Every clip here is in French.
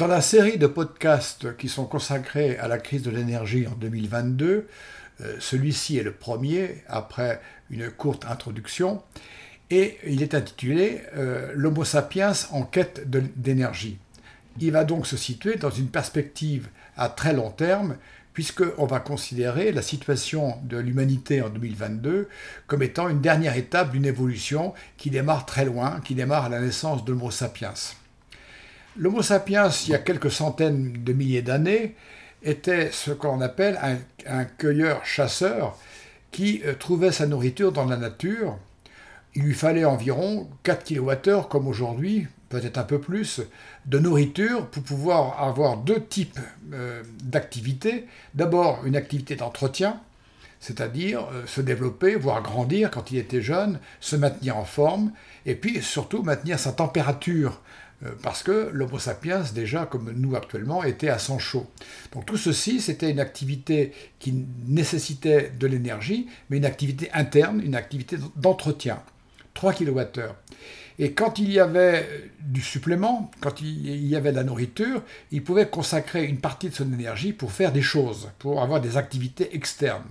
Dans la série de podcasts qui sont consacrés à la crise de l'énergie en 2022, euh, celui-ci est le premier après une courte introduction et il est intitulé euh, L'Homo sapiens en quête d'énergie. Il va donc se situer dans une perspective à très long terme puisqu'on va considérer la situation de l'humanité en 2022 comme étant une dernière étape d'une évolution qui démarre très loin, qui démarre à la naissance de l'Homo sapiens. L'Homo sapiens, il y a quelques centaines de milliers d'années, était ce qu'on appelle un, cueilleur-chasseur qui euh, trouvait sa nourriture dans la nature. Il lui fallait environ 4 kWh, comme aujourd'hui, peut-être un peu plus, de nourriture pour pouvoir avoir deux types euh, d'activités. D'abord, une activité d'entretien, c'est-à-dire euh, se développer, voire grandir quand il était jeune, se maintenir en forme, et puis surtout maintenir sa température, euh, parce que l'Homo sapiens, déjà comme nous actuellement, était à sang chaud. Donc tout ceci, c'était une activité qui nécessitait de l'énergie, mais une activité interne, une activité d'entretien. 3 kWh. Et quand il y avait du supplément, quand il y avait de la nourriture, il pouvait consacrer une partie de son énergie pour faire des choses, pour avoir des activités externes.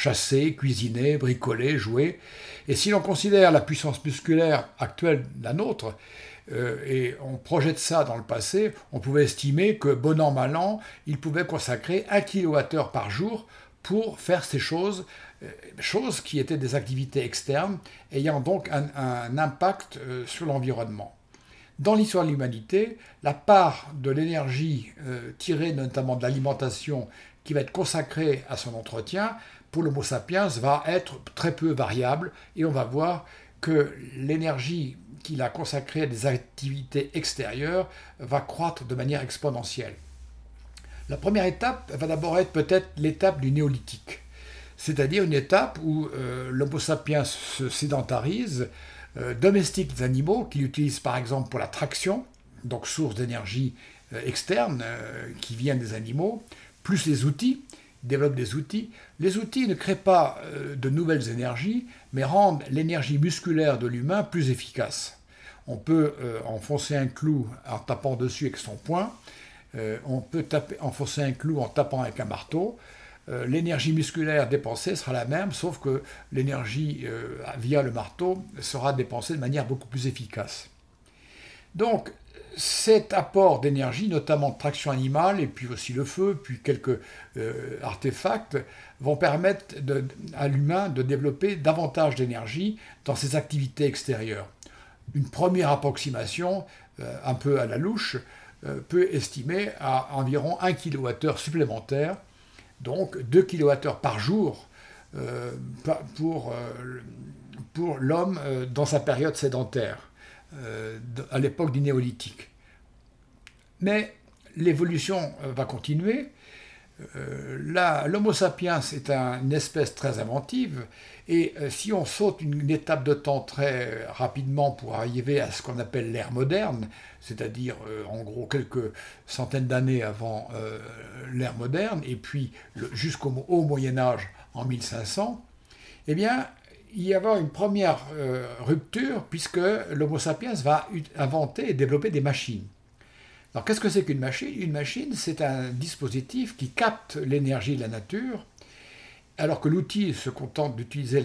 Chasser, cuisiner, bricoler, jouer. Et si l'on considère la puissance musculaire actuelle, la nôtre, euh, et on projette ça dans le passé, on pouvait estimer que, bon an, mal an, il pouvait consacrer 1 kWh par jour pour faire ces choses euh, choses qui étaient des activités externes, ayant donc un, impact euh, sur l'environnement. Dans l'histoire de l'humanité, la part de l'énergie tirée notamment de l'alimentation qui va être consacrée à son entretien, pour l'Homo sapiens, va être très peu variable et on va voir que l'énergie qu'il a consacrée à des activités extérieures va croître de manière exponentielle. La première étape va d'abord être peut-être l'étape du néolithique c'est-à-dire une étape où euh, l'Homo sapiens se sédentarise, euh, domestique les animaux qu'il utilise par exemple pour la traction, donc source d'énergie euh, externe qui vient des animaux, plus les outils, développe des outils. Les outils ne créent pas de nouvelles énergies, mais rendent l'énergie musculaire de l'humain plus efficace. On peut enfoncer un clou en tapant dessus avec son poing, on peut taper, enfoncer un clou en tapant avec un marteau, euh, l'énergie musculaire dépensée sera la même, sauf que l'énergie euh, via le marteau sera dépensée de manière beaucoup plus efficace. Donc, cet apport d'énergie, notamment de traction animale, et puis aussi le feu, puis quelques euh, artefacts, vont permettre à l'humain de développer davantage d'énergie dans ses activités extérieures. Une première approximation, un peu à la louche, peut estimer à environ 1 kWh supplémentaire donc 2 kWh par jour euh, pour, euh, l'homme euh, dans sa période sédentaire, à l'époque du néolithique. Mais l'évolution va continuer. L'Homo sapiens est une espèce très inventive et si on saute une, étape de temps très rapidement pour arriver à ce qu'on appelle l'ère moderne, c'est-à-dire en gros quelques centaines d'années avant l'ère moderne, et puis jusqu'au haut Moyen Âge en 1500, eh bien, y avoir une première euh, rupture puisque l'Homo sapiens va inventer et développer des machines. Alors qu'est-ce que c'est qu'une machine? Une machine, c'est un dispositif qui capte l'énergie de la nature, alors que l'outil se contente d'utiliser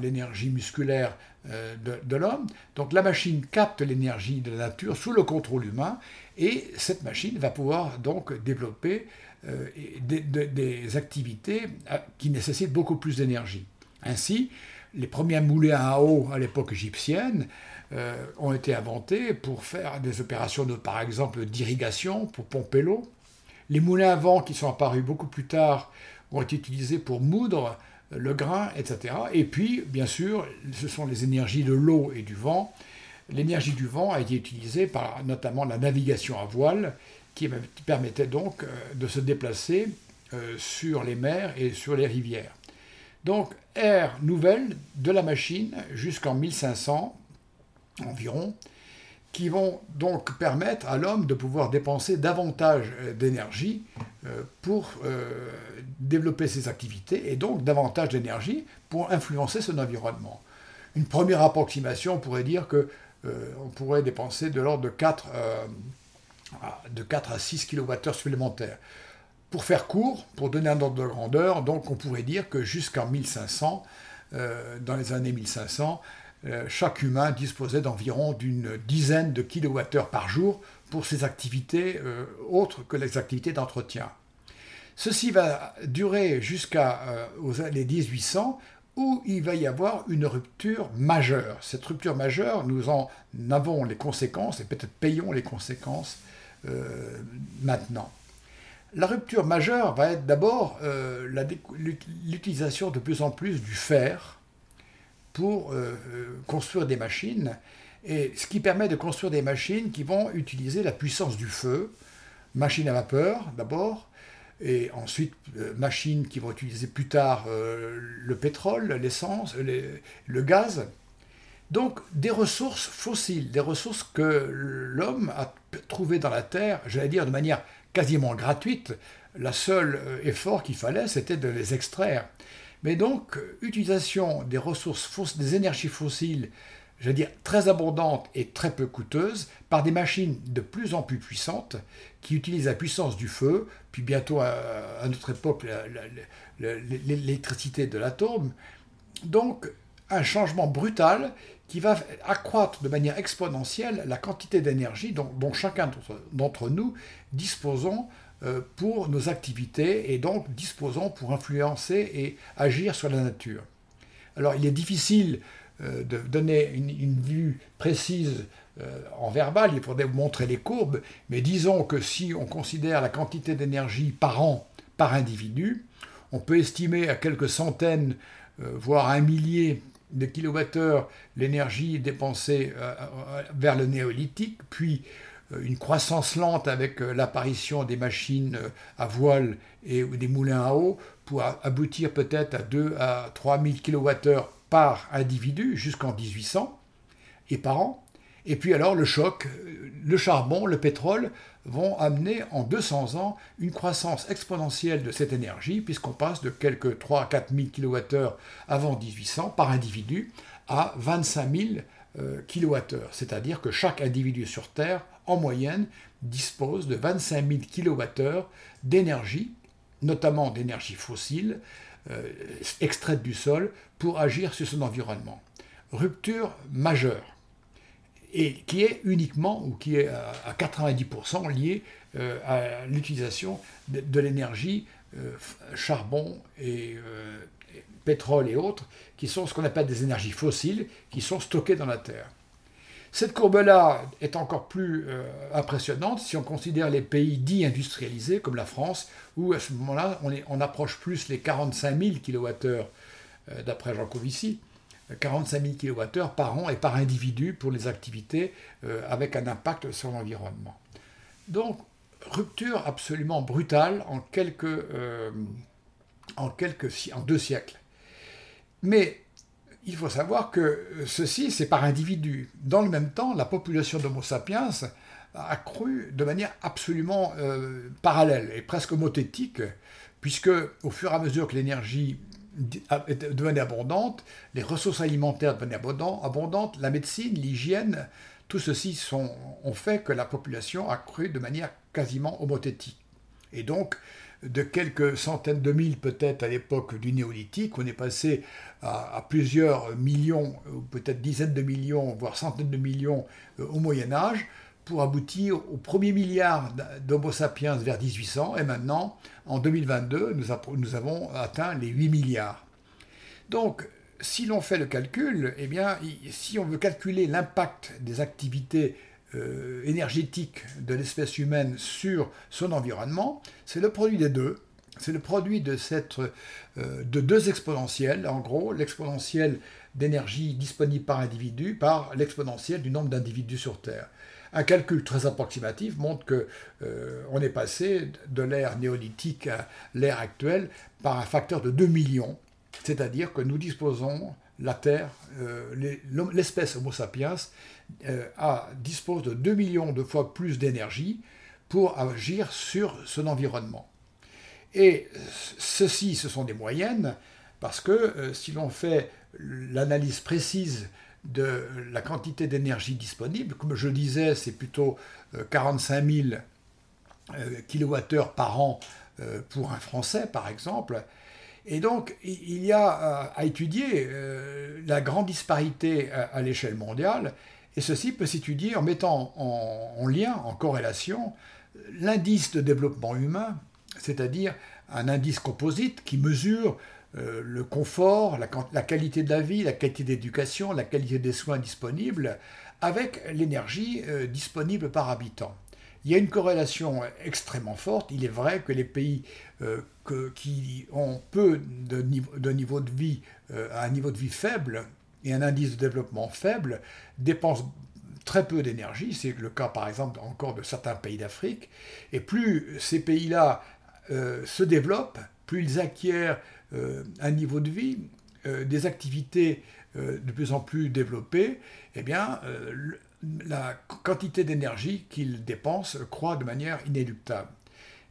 l'énergie musculaire euh, de, l'homme. Donc la machine capte l'énergie de la nature sous le contrôle humain, et cette machine va pouvoir donc développer euh, des, activités euh, qui nécessitent beaucoup plus d'énergie. Ainsi, les premiers moulins à eau à l'époque égyptienne euh, ont été inventés pour faire des opérations de, par exemple, d'irrigation, pour pomper l'eau. Les moulins à vent qui sont apparus beaucoup plus tard ont été utilisés pour moudre le grain, etc. Et puis, bien sûr, ce sont les énergies de l'eau et du vent. L'énergie du vent a été utilisée par notamment la navigation à voile qui permettait donc euh, de se déplacer euh, sur les mers et sur les rivières. Donc, ère nouvelle de la machine jusqu'en 1500 environ, qui vont donc permettre à l'homme de pouvoir dépenser davantage euh, d'énergie pour développer ses activités et donc davantage d'énergie pour influencer son environnement. Une première approximation pourrait dire que on pourrait dépenser de l'ordre de 4 de 4 à 6 kWh supplémentaires. Pour faire court, pour donner un ordre de grandeur, donc on pourrait dire que jusqu'en 1500, euh, dans les années 1500, euh, chaque humain disposait d'environ d'une dizaine de kilowattheures par jour pour ses activités euh, autres que les activités d'entretien. Ceci va durer jusqu'à les 1800 où il va y avoir une rupture majeure. Cette rupture majeure, nous en avons les conséquences et peut-être payons les conséquences maintenant. La rupture majeure va être d'abord l'utilisation de plus en plus du fer pour euh, euh, construire des machines, et ce qui permet de construire des machines qui vont utiliser la puissance du feu, machines à vapeur d'abord, et ensuite euh, machines qui vont utiliser plus tard le pétrole, l'essence, le gaz. Donc des ressources fossiles, des ressources que l'homme a trouvées dans la Terre, j'allais dire de manière quasiment gratuite. La seule effort qu'il fallait, c'était de les extraire. Mais donc, utilisation des ressources, des énergies fossiles, je veux dire, très abondantes et très peu coûteuses, par des machines de plus en plus puissantes, qui utilisent la puissance du feu, puis bientôt à, notre époque l'électricité de l'atome. Donc, un changement brutal qui va accroître de manière exponentielle la quantité d'énergie dont, chacun d'entre nous disposons euh, pour nos activités et donc disposons pour influencer et agir sur la nature. Alors il est difficile euh, de donner une, vue précise euh, en verbal, il faudrait vous montrer les courbes, mais disons que si on considère la quantité d'énergie par an par individu, on peut estimer à quelques centaines, voire un millier de kilowattheures l'énergie dépensée vers le néolithique, puis euh, une croissance lente avec euh, l'apparition des machines euh, à voile et des moulins à eau pour aboutir peut-être à 2 à 3 000 kWh par individu jusqu'en 1800 et par an. Et puis alors le choc, le charbon, le pétrole vont amener en 200 ans une croissance exponentielle de cette énergie puisqu'on passe de quelques 3 à 4 000 kWh avant 1800 par individu à 25 000 kWh. C'est-à-dire que chaque individu sur Terre en moyenne, dispose de 25 000 kWh d'énergie, notamment d'énergie fossile, euh, extraite du sol, pour agir sur son environnement. Rupture majeure, et qui est uniquement, ou qui est à 90% liée euh, à l'utilisation de, l'énergie euh, charbon et pétrole et autres, qui sont ce qu'on appelle des énergies fossiles, qui sont stockées dans la Terre. Cette courbe-là est encore plus euh, impressionnante si on considère les pays dits industrialisés comme la France, où à ce moment-là, on, approche plus les 45 000 kWh, d'après Jean Covici, 45 000 kWh par an et par individu pour les activités euh, avec un impact sur l'environnement. Donc, rupture absolument brutale en quelques, euh, deux siècles. Mais il faut savoir que ceci, c'est par individu. Dans le même temps, la population d'Homo sapiens a cru de manière absolument euh, parallèle et presque homothétique, puisque au fur et à mesure que l'énergie devenait abondante, les ressources alimentaires devenaient abondantes, la médecine, l'hygiène, tout ceci ont fait que la population a cru de manière quasiment homothétique. Et donc, de quelques centaines de mille peut-être à l'époque du néolithique, on est passé à, plusieurs millions, peut-être dizaines de millions, voire centaines de millions euh, au Moyen Âge, pour aboutir au premier milliard d'Homo sapiens vers 1800, et maintenant, en 2022, nous, avons atteint les 8 milliards. Donc, si l'on fait le calcul, eh bien, si on veut calculer l'impact des activités euh, énergétique de l'espèce humaine sur son environnement, c'est le produit des deux. C'est le produit de, cette, euh, de deux exponentielles, en gros, l'exponentielle d'énergie disponible par individu par l'exponentielle du nombre d'individus sur Terre. Un calcul très approximatif montre que euh, on est passé de l'ère néolithique à l'ère actuelle par un facteur de 2 millions, c'est-à-dire que nous disposons la Terre, l'espèce Homo sapiens euh, dispose de 2 millions de fois plus d'énergie pour agir sur son environnement. Et ceci, ce sont des moyennes, parce que euh, si l'on fait l'analyse précise de la quantité d'énergie disponible. Comme je disais, c'est plutôt 45 000 kWh par an pour un Français, par exemple. Et donc, il y a à étudier la grande disparité à l'échelle mondiale, et ceci peut s'étudier en mettant en, lien, en corrélation, l'indice de développement humain, c'est-à-dire un indice composite qui mesure euh, le confort, la, qualité de la vie, la qualité d'éducation, la qualité des soins disponibles, avec l'énergie euh, disponible par habitant. Il y a une corrélation extrêmement forte. Il est vrai que les pays euh, qui ont peu de, niveau de vie, un niveau de vie faible et un indice de développement faible, dépensent très peu d'énergie. C'est le cas par exemple encore de certains pays d'Afrique. Et plus ces pays-là se développent, plus ils acquièrent un niveau de vie, euh, des activités euh, de plus en plus développées, eh bien, la quantité d'énergie qu'ils dépensent croît de manière inéluctable.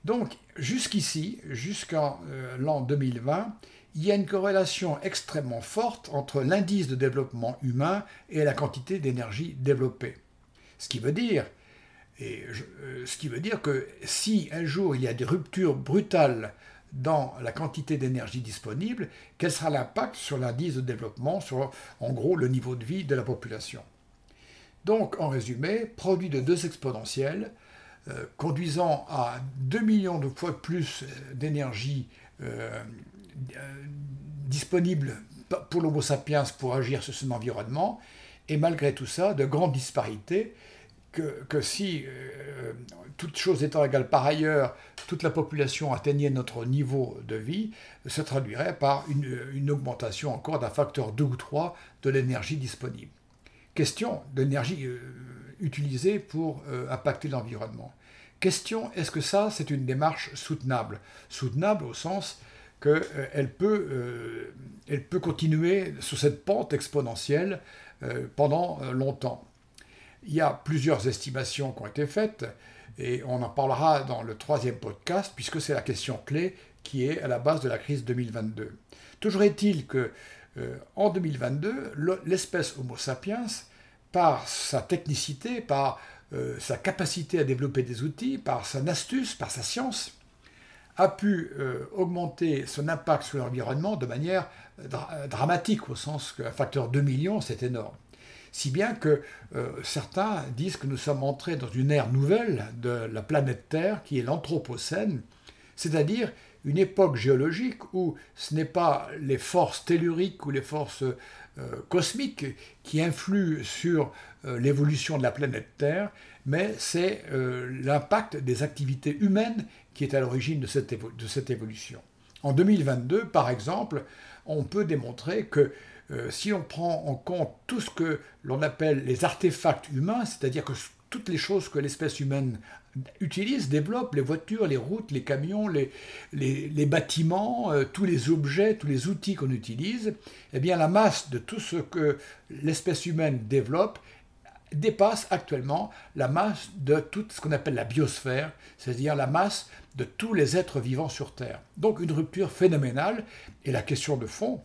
Donc, jusqu'ici, jusqu'en l'an 2020, il y a une corrélation extrêmement forte entre l'indice de développement humain et la quantité d'énergie développée. Ce qui veut dire, et ce qui veut dire que si un jour il y a des ruptures brutales dans la quantité d'énergie disponible, quel sera l'impact sur l'indice de développement, sur en gros le niveau de vie de la population. Donc en résumé, produit de deux exponentielles, euh, conduisant à 2 millions de fois plus euh, d'énergie euh, disponible pour l'Homo sapiens pour agir sur son environnement, et malgré tout ça, de grandes disparités que, si, euh, toute chose étant égale par ailleurs, toute la population atteignait notre niveau de vie, se traduirait par une, augmentation encore d'un facteur 2 ou 3 de l'énergie disponible. Question de l'énergie euh, utilisée pour euh, impacter l'environnement. Question, est-ce que ça, c'est une démarche soutenable? Soutenable au sens qu'elle peut, elle peut continuer sur cette pente exponentielle pendant longtemps. Il y a plusieurs estimations qui ont été faites et on en parlera dans le troisième podcast puisque c'est la question clé qui est à la base de la crise 2022. Toujours est-il que euh, en 2022, l'espèce Homo sapiens, par sa technicité, par euh, sa capacité à développer des outils, par sa astuce, par sa science, a pu euh, augmenter son impact sur l'environnement de manière dramatique, au sens qu'un facteur 2 millions, c'est énorme. Si bien que euh, certains disent que nous sommes entrés dans une ère nouvelle de la planète Terre, qui est l'Anthropocène, c'est-à-dire une époque géologique où ce n'est pas les forces telluriques ou les forces euh, cosmiques qui influent sur euh, l'évolution de la planète Terre, mais c'est l'impact des activités humaines qui est à l'origine de cette évolution. En 2022, par exemple, on peut démontrer que euh, si on prend en compte tout ce que l'on appelle les artefacts humains, c'est-à-dire que toutes les choses que l'espèce humaine utilise, développe, les voitures, les routes, les camions, les, bâtiments, euh, tous les objets, tous les outils qu'on utilise, eh bien la masse de tout ce que l'espèce humaine développe dépasse actuellement la masse de tout ce qu'on appelle la biosphère, c'est-à-dire la masse de tous les êtres vivants sur Terre. Donc une rupture phénoménale, et la question de fond,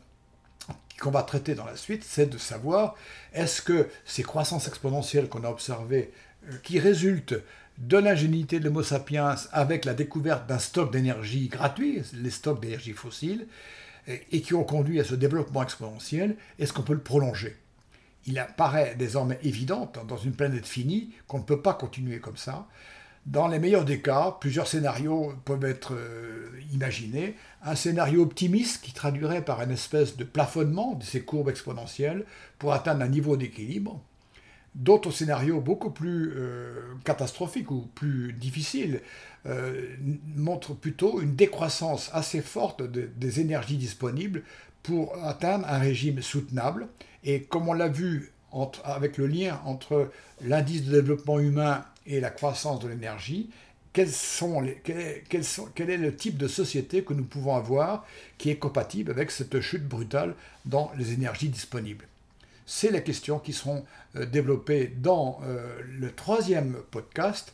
qu'on va traiter dans la suite, c'est de savoir est-ce que ces croissances exponentielles qu'on a observées, euh, qui résultent de l'ingéniosité de l'Homo sapiens avec la découverte d'un stock d'énergie gratuit, les stocks d'énergie fossile, et qui ont conduit à ce développement exponentiel, est-ce qu'on peut le prolonger? Il apparaît désormais évident, dans une planète finie, qu'on ne peut pas continuer comme ça. Dans les meilleurs des cas, plusieurs scénarios peuvent être euh, imaginés. Un scénario optimiste qui traduirait par une espèce de plafonnement de ces courbes exponentielles pour atteindre un niveau d'équilibre. D'autres scénarios beaucoup plus euh, catastrophiques ou plus difficiles euh, montrent plutôt une décroissance assez forte des énergies disponibles pour atteindre un régime soutenable. Et comme on l'a vu avec le lien entre l'indice de développement humain et la croissance de l'énergie, quel, est le type de société que nous pouvons avoir qui est compatible avec cette chute brutale dans les énergies disponibles? C'est les questions qui seront euh, développées dans euh, le troisième podcast.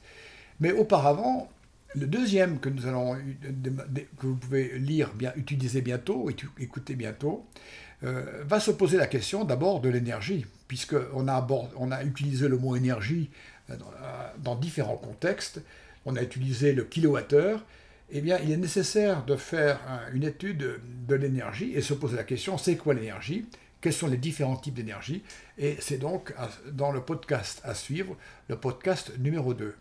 Mais auparavant, le deuxième que nous allons que vous pouvez lire, bien, utiliser bientôt, écouter bientôt, va se poser la question d'abord de l'énergie, puisqu'on a, on a utilisé le mot énergie dans différents contextes. On a utilisé le kilowattheure, eh bien, il est nécessaire de faire une étude de l'énergie et se poser la question, c'est quoi l'énergie? Quels sont les différents types d'énergie? Et c'est donc dans le podcast à suivre, le podcast numéro 2.